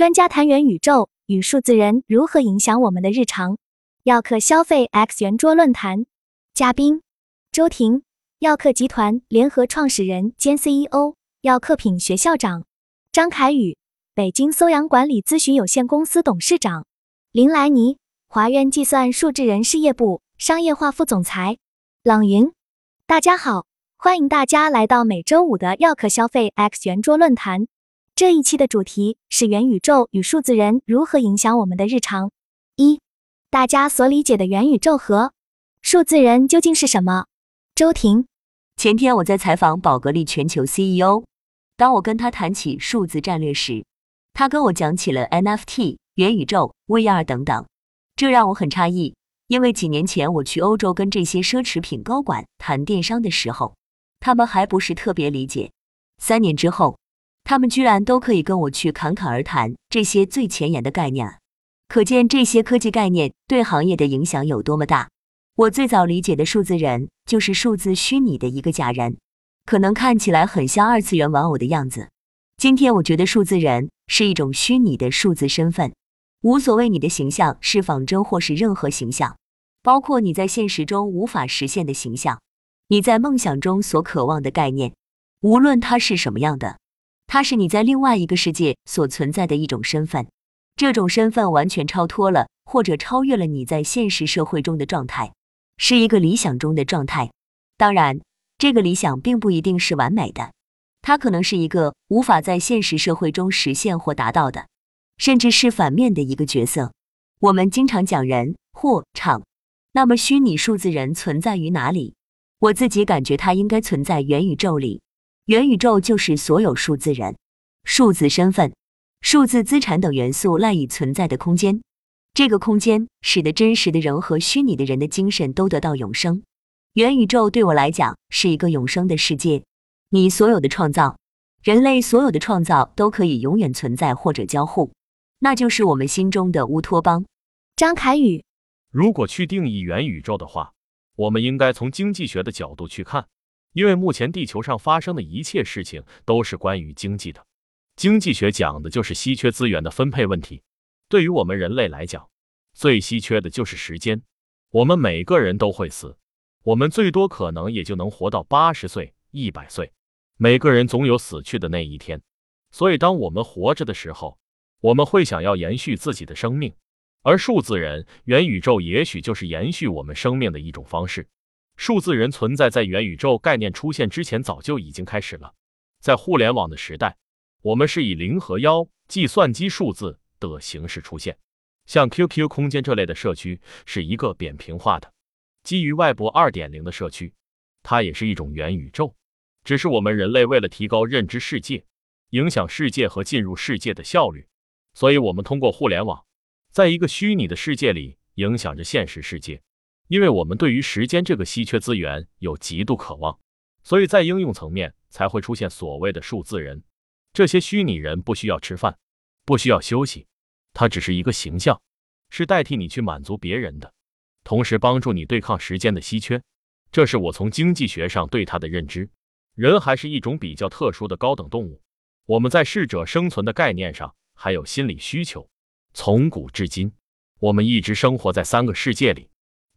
专家谈元宇宙与数字人如何影响我们的日常。耀客消费 X 圆桌论坛。嘉宾：周婷，耀客集团联合创始人兼 CEO，耀客品学校长；张凯宇，北京搜阳管理咨询有限公司董事长；林莱尼，华苑计算数字人事业部。商业化副总裁；冷云。大家好，欢迎大家来到每周五的耀客消费 X 圆桌论坛。这一期的主题是元宇宙与数字人如何影响我们的日常。一，大家所理解的元宇宙和数字人究竟是什么？周婷，前天我在采访宝格丽全球 CEO，当我跟他谈起数字战略时，他跟我讲起了 NFT、元宇宙、VR 等等，这让我很诧异，因为几年前我去欧洲跟这些奢侈品高管谈电商的时候，他们还不是特别理解。三年之后。他们居然都可以跟我去侃侃而谈这些最前沿的概念，可见这些科技概念对行业的影响有多么大。我最早理解的数字人就是数字虚拟的一个假人，可能看起来很像二次元玩偶的样子。今天我觉得数字人是一种虚拟的数字身份，无所谓你的形象是仿真或是任何形象，包括你在现实中无法实现的形象，你在梦想中所渴望的概念，无论它是什么样的。它是你在另外一个世界所存在的一种身份，这种身份完全超脱了或者超越了你在现实社会中的状态，是一个理想中的状态。当然，这个理想并不一定是完美的，它可能是一个无法在现实社会中实现或达到的，甚至是反面的一个角色。我们经常讲人或场，那么虚拟数字人存在于哪里？我自己感觉它应该存在元宇宙里。元宇宙就是所有数字人、数字身份、数字资产等元素赖以存在的空间。这个空间使得真实的人和虚拟的人的精神都得到永生。元宇宙对我来讲是一个永生的世界。你所有的创造，人类所有的创造都可以永远存在或者交互，那就是我们心中的乌托邦。张凯宇，如果去定义元宇宙的话，我们应该从经济学的角度去看。因为目前地球上发生的一切事情都是关于经济的，经济学讲的就是稀缺资源的分配问题。对于我们人类来讲，最稀缺的就是时间。我们每个人都会死，我们最多可能也就能活到八十岁、一百岁。每个人总有死去的那一天，所以当我们活着的时候，我们会想要延续自己的生命，而数字人、元宇宙也许就是延续我们生命的一种方式。数字人存在在元宇宙概念出现之前，早就已经开始了。在互联网的时代，我们是以零和幺计算机数字的形式出现。像 QQ 空间这类的社区是一个扁平化的基于外部二点零的社区，它也是一种元宇宙。只是我们人类为了提高认知世界、影响世界和进入世界的效率，所以我们通过互联网，在一个虚拟的世界里影响着现实世界。因为我们对于时间这个稀缺资源有极度渴望，所以在应用层面才会出现所谓的数字人。这些虚拟人不需要吃饭，不需要休息，它只是一个形象，是代替你去满足别人的，同时帮助你对抗时间的稀缺。这是我从经济学上对它的认知。人还是一种比较特殊的高等动物，我们在适者生存的概念上还有心理需求。从古至今，我们一直生活在三个世界里。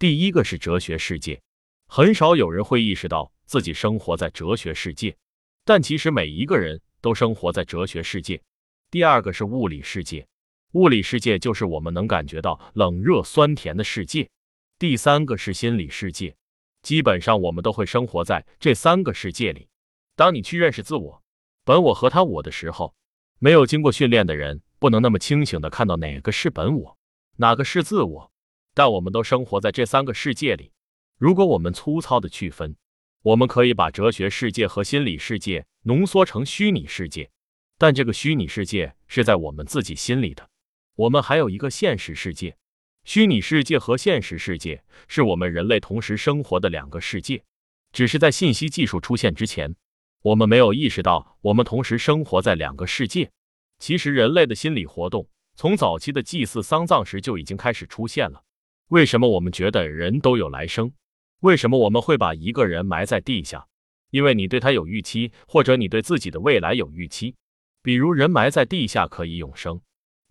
第一个是哲学世界，很少有人会意识到自己生活在哲学世界，但其实每一个人都生活在哲学世界。第二个是物理世界，物理世界就是我们能感觉到冷热酸甜的世界。第三个是心理世界，基本上我们都会生活在这三个世界里。当你去认识自我、本我和他我的时候，没有经过训练的人不能那么清醒的看到哪个是本我，哪个是自我。但我们都生活在这三个世界里。如果我们粗糙的区分，我们可以把哲学世界和心理世界浓缩成虚拟世界。但这个虚拟世界是在我们自己心里的。我们还有一个现实世界。虚拟世界和现实世界是我们人类同时生活的两个世界。只是在信息技术出现之前，我们没有意识到我们同时生活在两个世界。其实，人类的心理活动从早期的祭祀丧葬时就已经开始出现了。为什么我们觉得人都有来生？为什么我们会把一个人埋在地下？因为你对他有预期，或者你对自己的未来有预期。比如人埋在地下可以永生，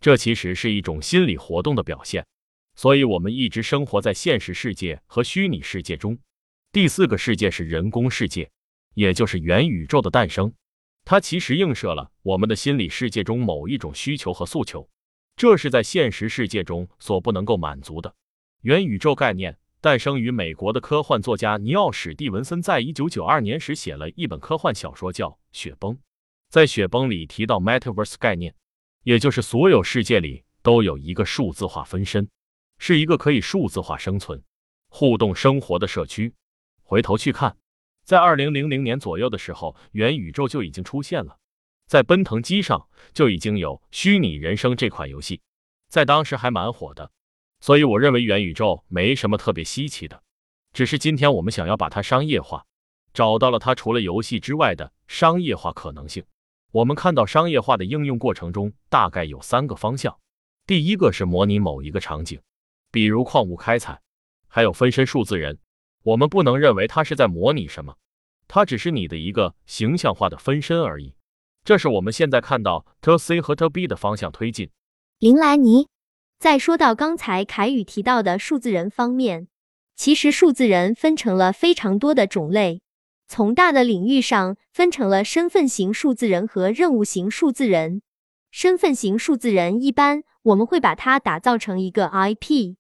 这其实是一种心理活动的表现。所以，我们一直生活在现实世界和虚拟世界中。第四个世界是人工世界，也就是元宇宙的诞生。它其实映射了我们的心理世界中某一种需求和诉求，这是在现实世界中所不能够满足的。元宇宙概念诞生于美国的科幻作家尼奥·史蒂文森在一九九二年时写了一本科幻小说，叫《雪崩》。在《雪崩》里提到 Metaverse 概念，也就是所有世界里都有一个数字化分身。是一个可以数字化生存、互动生活的社区。回头去看，在二零零零年左右的时候，元宇宙就已经出现了，在奔腾机上就已经有《虚拟人生》这款游戏，在当时还蛮火的。所以我认为元宇宙没什么特别稀奇的，只是今天我们想要把它商业化，找到了它除了游戏之外的商业化可能性。我们看到商业化的应用过程中，大概有三个方向。第一个是模拟某一个场景。比如矿物开采，还有分身数字人，我们不能认为它是在模拟什么，它只是你的一个形象化的分身而已。这是我们现在看到 To C 和 To B 的方向推进。林兰妮，再说到刚才凯宇提到的数字人方面，其实数字人分成了非常多的种类，从大的领域上分成了身份型数字人和任务型数字人。身份型数字人一般我们会把它打造成一个 IP。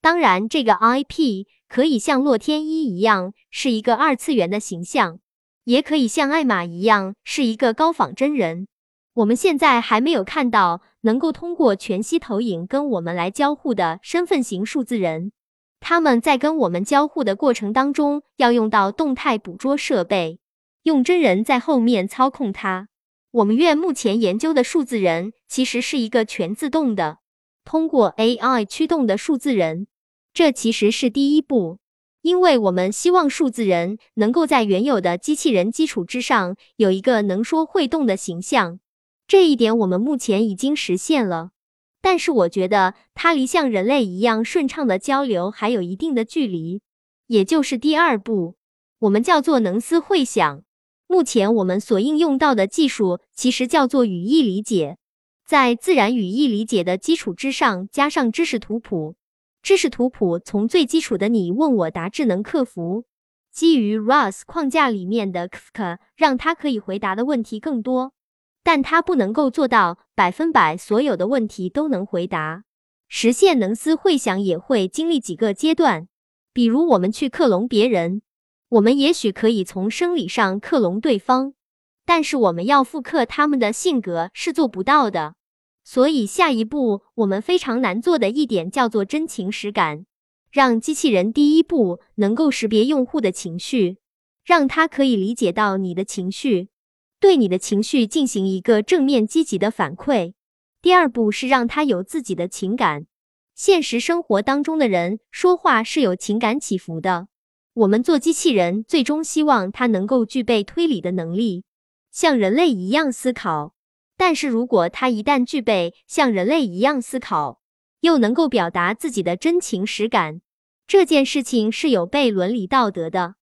当然，这个 IP 可以像洛天依一样是一个二次元的形象，也可以像艾玛一样是一个高仿真人。我们现在还没有看到能够通过全息投影跟我们来交互的身份型数字人。他们在跟我们交互的过程当中，要用到动态捕捉设备，用真人在后面操控它。我们院目前研究的数字人其实是一个全自动的。通过 AI 驱动的数字人，这其实是第一步，因为我们希望数字人能够在原有的机器人基础之上有一个能说会动的形象。这一点我们目前已经实现了，但是我觉得它离像人类一样顺畅的交流还有一定的距离，也就是第二步，我们叫做能思会想。目前我们所应用到的技术其实叫做语义理解。在自然语义理解的基础之上，加上知识图谱。知识图谱从最基础的你问我答智能客服，基于 RAS 框架里面的 Kafka，让它可以回答的问题更多，但它不能够做到百分百所有的问题都能回答。实现能思会想也会经历几个阶段，比如我们去克隆别人，我们也许可以从生理上克隆对方，但是我们要复刻他们的性格是做不到的。所以，下一步我们非常难做的一点叫做真情实感，让机器人第一步能够识别用户的情绪，让它可以理解到你的情绪，对你的情绪进行一个正面积极的反馈。第二步是让他有自己的情感。现实生活当中的人说话是有情感起伏的，我们做机器人最终希望它能够具备推理的能力，像人类一样思考。但是如果他一旦具备像人类一样思考，又能够表达自己的真情实感，这件事情是有悖伦理道德的。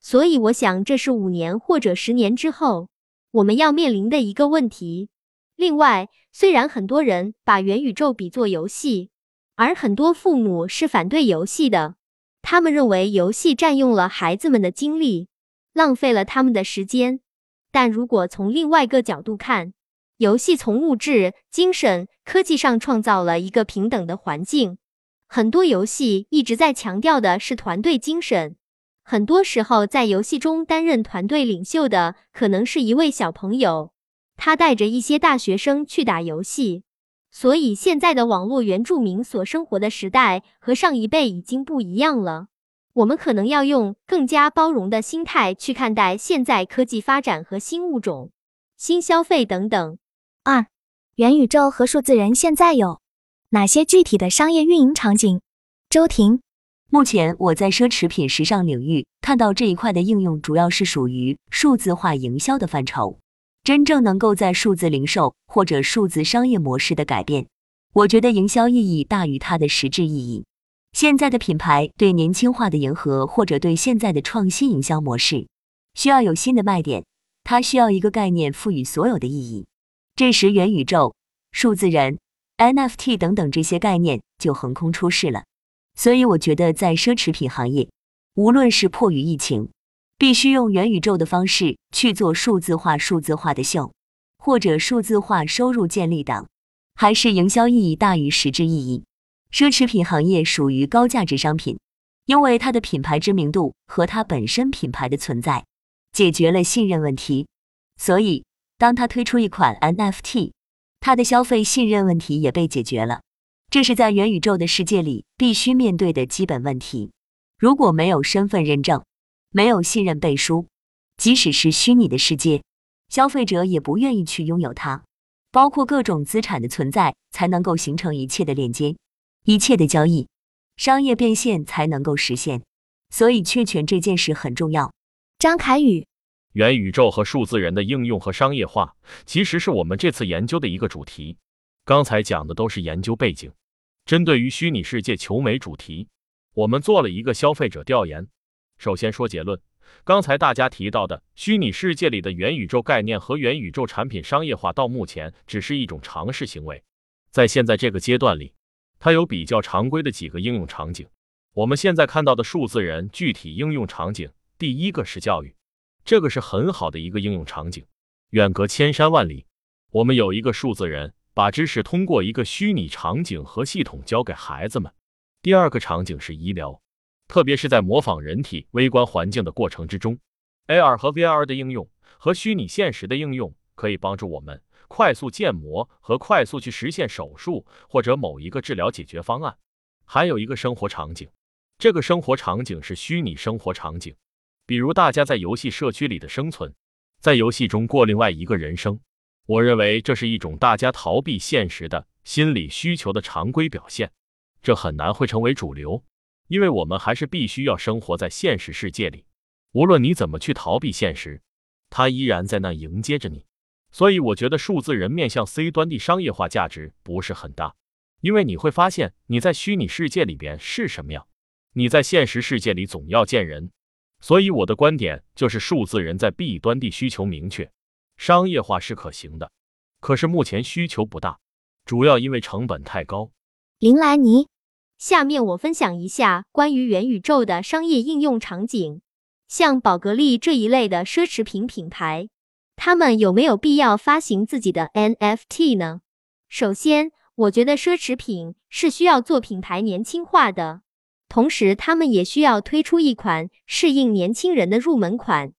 所以我想，这是五年或者十年之后我们要面临的一个问题。另外，虽然很多人把元宇宙比作游戏，而很多父母是反对游戏的，他们认为游戏占用了孩子们的精力，浪费了他们的时间。但如果从另外一个角度看，游戏从物质、精神、科技上创造了一个平等的环境。很多游戏一直在强调的是团队精神。很多时候，在游戏中担任团队领袖的可能是一位小朋友，他带着一些大学生去打游戏。所以，现在的网络原住民所生活的时代和上一辈已经不一样了。我们可能要用更加包容的心态去看待现在科技发展和新物种、新消费等等。二，元宇宙和数字人现在有哪些具体的商业运营场景？周婷，目前我在奢侈品时尚领域看到这一块的应用，主要是属于数字化营销的范畴。真正能够在数字零售或者数字商业模式的改变，我觉得营销意义大于它的实质意义。现在的品牌对年轻化的迎合，或者对现在的创新营销模式，需要有新的卖点，它需要一个概念赋予所有的意义。这时，元宇宙、数字人、NFT 等等这些概念就横空出世了。所以我觉得，在奢侈品行业，无论是迫于疫情，必须用元宇宙的方式去做数字化、数字化的秀，或者数字化收入建立等，还是营销意义大于实质意义。奢侈品行业属于高价值商品，因为它的品牌知名度和它本身品牌的存在，解决了信任问题。所以，当它推出一款 NFT，它的消费信任问题也被解决了。这是在元宇宙的世界里必须面对的基本问题。如果没有身份认证，没有信任背书，即使是虚拟的世界，消费者也不愿意去拥有它。包括各种资产的存在，才能够形成一切的链接。一切的交易、商业变现才能够实现，所以确权这件事很重要。张凯宇，元宇宙和数字人的应用和商业化，其实是我们这次研究的一个主题。刚才讲的都是研究背景，针对于虚拟世界求美主题，我们做了一个消费者调研。首先说结论，刚才大家提到的虚拟世界里的元宇宙概念和元宇宙产品商业化，到目前只是一种尝试行为，在现在这个阶段里。它有比较常规的几个应用场景，我们现在看到的数字人具体应用场景，第一个是教育，这个是很好的一个应用场景。远隔千山万里，我们有一个数字人，把知识通过一个虚拟场景和系统教给孩子们。第二个场景是医疗，特别是在模仿人体微观环境的过程之中，AR 和 VR 的应用和虚拟现实的应用可以帮助我们。快速建模和快速去实现手术或者某一个治疗解决方案，还有一个生活场景，这个生活场景是虚拟生活场景，比如大家在游戏社区里的生存，在游戏中过另外一个人生。我认为这是一种大家逃避现实的心理需求的常规表现，这很难会成为主流，因为我们还是必须要生活在现实世界里，无论你怎么去逃避现实，它依然在那迎接着你。所以我觉得数字人面向 C 端的商业化价值不是很大，因为你会发现你在虚拟世界里边是什么样，你在现实世界里总要见人。所以我的观点就是数字人在 B 端的需求明确，商业化是可行的，可是目前需求不大，主要因为成本太高。林兰尼，下面我分享一下关于元宇宙的商业应用场景，像宝格丽这一类的奢侈品品牌。他们有没有必要发行自己的 NFT 呢？首先，我觉得奢侈品是需要做品牌年轻化的，同时他们也需要推出一款适应年轻人的入门款。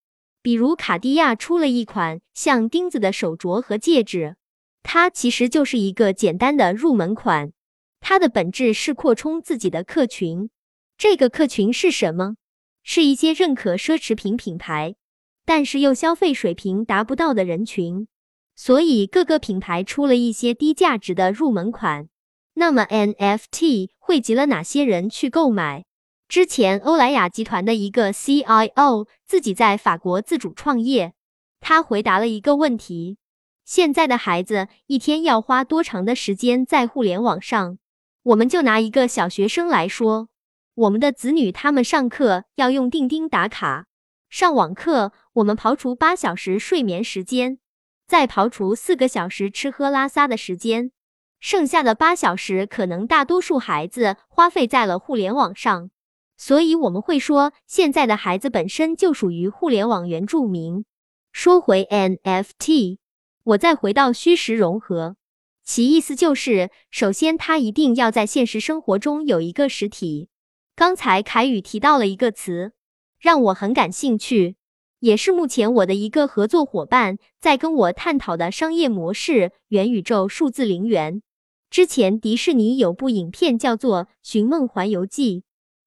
比如卡地亚出了一款像钉子的手镯和戒指，它其实就是一个简单的入门款，它的本质是扩充自己的客群。这个客群是什么？是一些认可奢侈品品牌。但是又消费水平达不到的人群，所以各个品牌出了一些低价值的入门款。那么 NFT 汇集了哪些人去购买？之前欧莱雅集团的一个 CIO 自己在法国自主创业，他回答了一个问题：现在的孩子一天要花多长的时间在互联网上？我们就拿一个小学生来说，我们的子女他们上课要用钉钉打卡。上网课，我们刨除八小时睡眠时间，再刨除四个小时吃喝拉撒的时间，剩下的八小时可能大多数孩子花费在了互联网上。所以我们会说，现在的孩子本身就属于互联网原住民。说回 NFT，我再回到虚实融合，其意思就是，首先它一定要在现实生活中有一个实体。刚才凯宇提到了一个词。让我很感兴趣，也是目前我的一个合作伙伴在跟我探讨的商业模式——元宇宙数字陵园。之前迪士尼有部影片叫做《寻梦环游记》，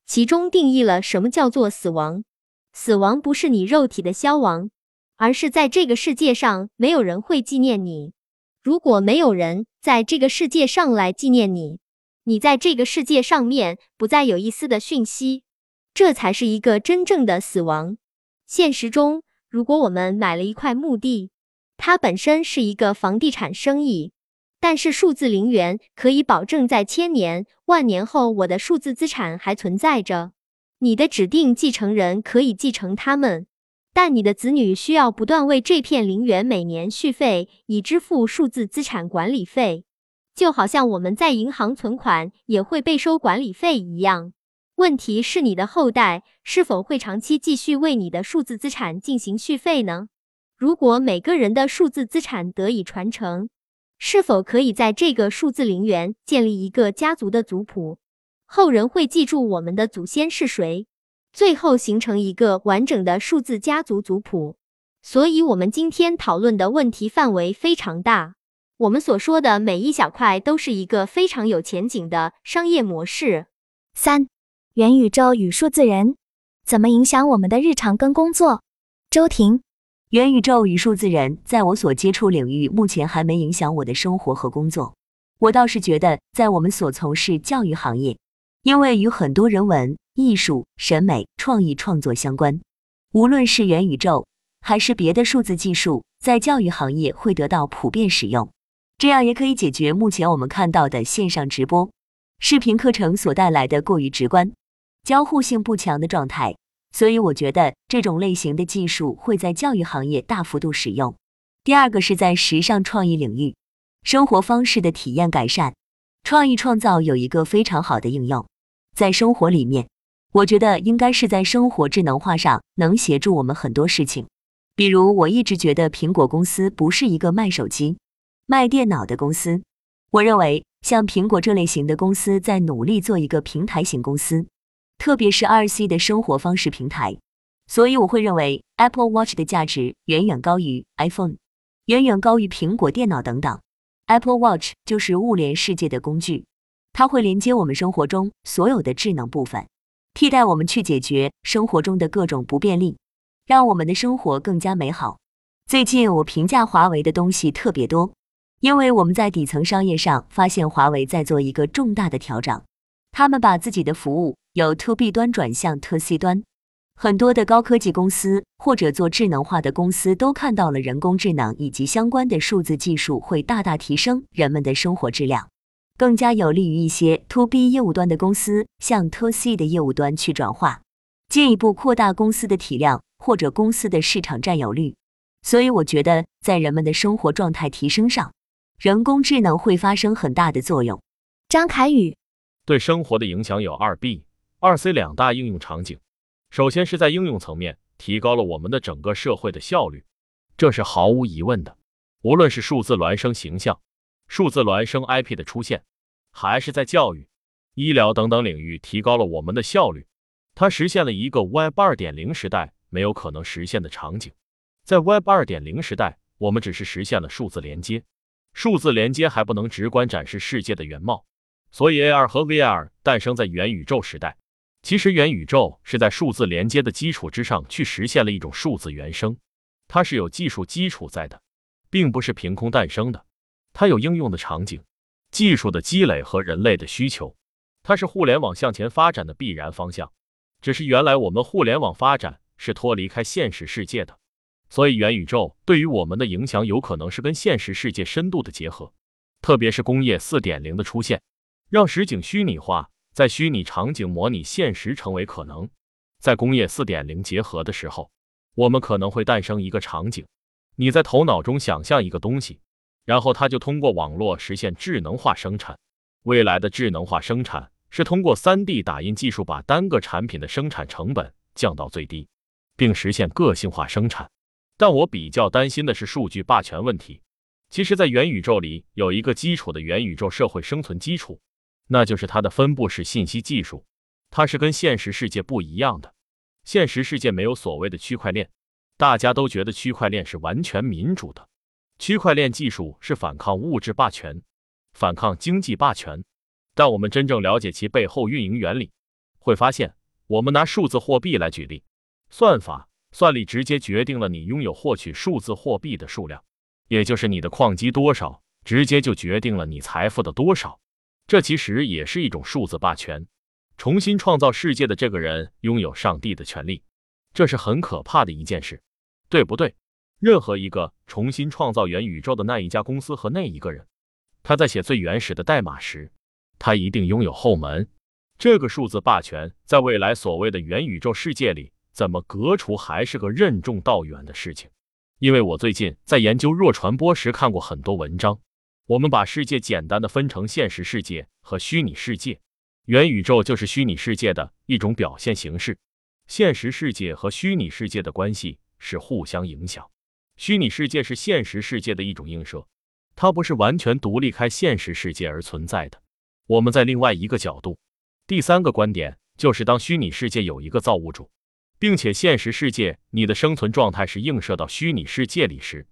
其中定义了什么叫做死亡。死亡不是你肉体的消亡，而是在这个世界上没有人会纪念你。如果没有人在这个世界上来纪念你，你在这个世界上面不再有一丝的讯息。这才是一个真正的死亡。现实中，如果我们买了一块墓地，它本身是一个房地产生意，但是数字陵园可以保证在千年万年后，我的数字资产还存在着。你的指定继承人可以继承他们，但你的子女需要不断为这片陵园每年续费，以支付数字资产管理费。就好像我们在银行存款也会被收管理费一样。问题是你的后代是否会长期继续为你的数字资产进行续费呢？如果每个人的数字资产得以传承，是否可以在这个数字陵园建立一个家族的族谱？后人会记住我们的祖先是谁，最后形成一个完整的数字家族族谱。所以，我们今天讨论的问题范围非常大。我们所说的每一小块都是一个非常有前景的商业模式。三。元宇宙与数字人怎么影响我们的日常跟工作？周婷，元宇宙与数字人在我所接触领域目前还没影响我的生活和工作。我倒是觉得，在我们所从事教育行业，因为与很多人文、艺术、审美、创意创作相关，无论是元宇宙还是别的数字技术，在教育行业会得到普遍使用，这样也可以解决目前我们看到的线上直播、视频课程所带来的过于直观。交互性不强的状态，所以我觉得这种类型的技术会在教育行业大幅度使用。第二个是在时尚创意领域，生活方式的体验改善，创意创造有一个非常好的应用。在生活里面，我觉得应该是在生活智能化上能协助我们很多事情。比如，我一直觉得苹果公司不是一个卖手机、卖电脑的公司。我认为像苹果这类型的公司在努力做一个平台型公司。特别是二 C 的生活方式平台，所以我会认为 Apple Watch 的价值远远高于 iPhone，远远高于苹果电脑等等。Apple Watch 就是物联世界的工具，它会连接我们生活中所有的智能部分，替代我们去解决生活中的各种不便利，让我们的生活更加美好。最近我评价华为的东西特别多，因为我们在底层商业上发现华为在做一个重大的调整，他们把自己的服务。由 To B 端转向 To C 端，很多的高科技公司或者做智能化的公司都看到了人工智能以及相关的数字技术会大大提升人们的生活质量，更加有利于一些 To B 业务端的公司向 To C 的业务端去转化，进一步扩大公司的体量或者公司的市场占有率。所以我觉得，在人们的生活状态提升上，人工智能会发生很大的作用。张凯宇对生活的影响有二 B。二 C 两大应用场景，首先是在应用层面提高了我们的整个社会的效率，这是毫无疑问的。无论是数字孪生形象、数字孪生 IP 的出现，还是在教育、医疗等等领域提高了我们的效率，它实现了一个 Web 二点零时代没有可能实现的场景。在 Web 二点零时代，我们只是实现了数字连接，数字连接还不能直观展示世界的原貌，所以 AR 和 VR 诞生在元宇宙时代。其实元宇宙是在数字连接的基础之上去实现了一种数字原生，它是有技术基础在的，并不是凭空诞生的。它有应用的场景、技术的积累和人类的需求，它是互联网向前发展的必然方向。只是原来我们互联网发展是脱离开现实世界的，所以元宇宙对于我们的影响有可能是跟现实世界深度的结合，特别是工业四点零的出现，让实景虚拟化。在虚拟场景模拟现实成为可能，在工业四点零结合的时候，我们可能会诞生一个场景：你在头脑中想象一个东西，然后它就通过网络实现智能化生产。未来的智能化生产是通过 3D 打印技术把单个产品的生产成本降到最低，并实现个性化生产。但我比较担心的是数据霸权问题。其实，在元宇宙里有一个基础的元宇宙社会生存基础。那就是它的分布式信息技术，它是跟现实世界不一样的。现实世界没有所谓的区块链，大家都觉得区块链是完全民主的。区块链技术是反抗物质霸权，反抗经济霸权。但我们真正了解其背后运营原理，会发现，我们拿数字货币来举例，算法算力直接决定了你拥有获取数字货币的数量，也就是你的矿机多少，直接就决定了你财富的多少。这其实也是一种数字霸权，重新创造世界的这个人拥有上帝的权利，这是很可怕的一件事，对不对？任何一个重新创造元宇宙的那一家公司和那一个人，他在写最原始的代码时，他一定拥有后门。这个数字霸权在未来所谓的元宇宙世界里怎么革除，还是个任重道远的事情。因为我最近在研究弱传播时看过很多文章。我们把世界简单的分成现实世界和虚拟世界，元宇宙就是虚拟世界的一种表现形式。现实世界和虚拟世界的关系是互相影响，虚拟世界是现实世界的一种映射，它不是完全独立开现实世界而存在的。我们在另外一个角度，第三个观点就是当虚拟世界有一个造物主。并且现实世界你的生存状态是映射到虚拟世界里时，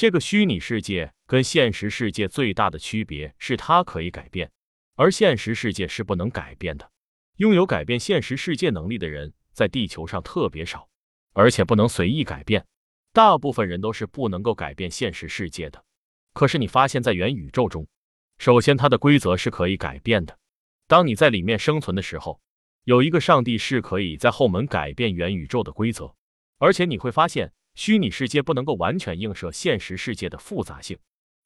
这个虚拟世界跟现实世界最大的区别是它可以改变，而现实世界是不能改变的。拥有改变现实世界能力的人在地球上特别少，而且不能随意改变。大部分人都是不能够改变现实世界的。可是你发现，在元宇宙中，首先它的规则是可以改变的。当你在里面生存的时候。有一个上帝是可以在后门改变元宇宙的规则，而且你会发现，虚拟世界不能够完全映射现实世界的复杂性，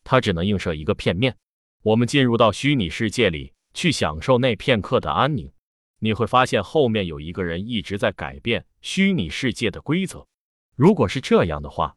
它只能映射一个片面。我们进入到虚拟世界里去享受那片刻的安宁，你会发现后面有一个人一直在改变虚拟世界的规则。如果是这样的话，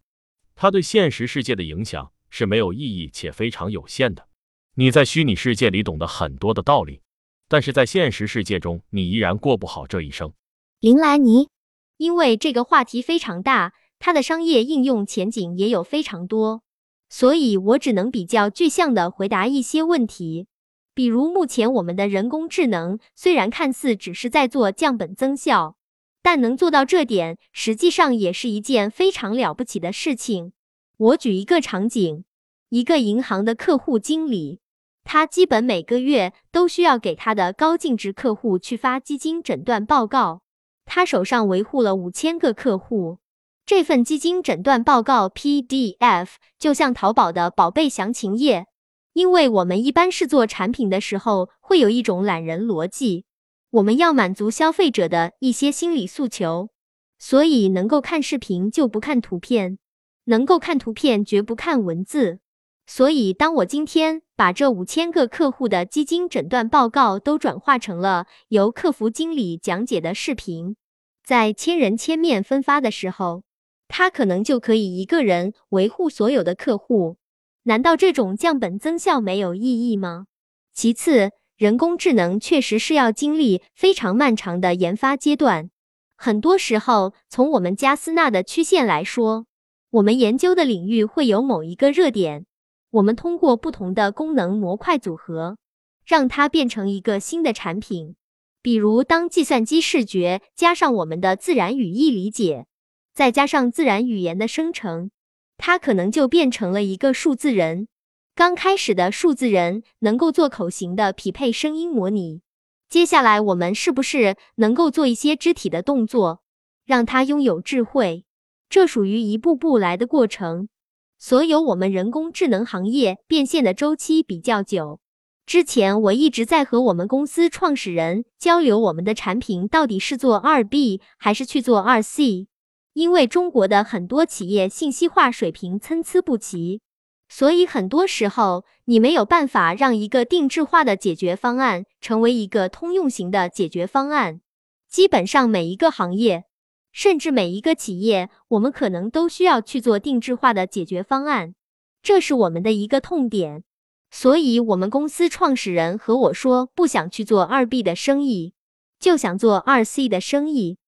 他对现实世界的影响是没有意义且非常有限的。你在虚拟世界里懂得很多的道理。但是在现实世界中，你依然过不好这一生。林兰妮，因为这个话题非常大，它的商业应用前景也有非常多，所以我只能比较具象的回答一些问题。比如，目前我们的人工智能虽然看似只是在做降本增效，但能做到这点，实际上也是一件非常了不起的事情。我举一个场景：一个银行的客户经理。他基本每个月都需要给他的高净值客户去发基金诊断报告。他手上维护了五千个客户，这份基金诊断报告 PDF 就像淘宝的宝贝详情页。因为我们一般是做产品的时候，会有一种懒人逻辑，我们要满足消费者的一些心理诉求，所以能够看视频就不看图片，能够看图片绝不看文字。所以，当我今天把这五千个客户的基金诊断报告都转化成了由客服经理讲解的视频，在千人千面分发的时候，他可能就可以一个人维护所有的客户。难道这种降本增效没有意义吗？其次，人工智能确实是要经历非常漫长的研发阶段。很多时候，从我们加斯纳的曲线来说，我们研究的领域会有某一个热点。我们通过不同的功能模块组合，让它变成一个新的产品。比如，当计算机视觉加上我们的自然语义理解，再加上自然语言的生成，它可能就变成了一个数字人。刚开始的数字人能够做口型的匹配声音模拟，接下来我们是不是能够做一些肢体的动作，让它拥有智慧？这属于一步步来的过程。所有我们人工智能行业变现的周期比较久。之前我一直在和我们公司创始人交流，我们的产品到底是做二 B 还是去做二 C？因为中国的很多企业信息化水平参差不齐，所以很多时候你没有办法让一个定制化的解决方案成为一个通用型的解决方案。基本上每一个行业。甚至每一个企业，我们可能都需要去做定制化的解决方案，这是我们的一个痛点。所以，我们公司创始人和我说，不想去做二 B 的生意，就想做二 C 的生意。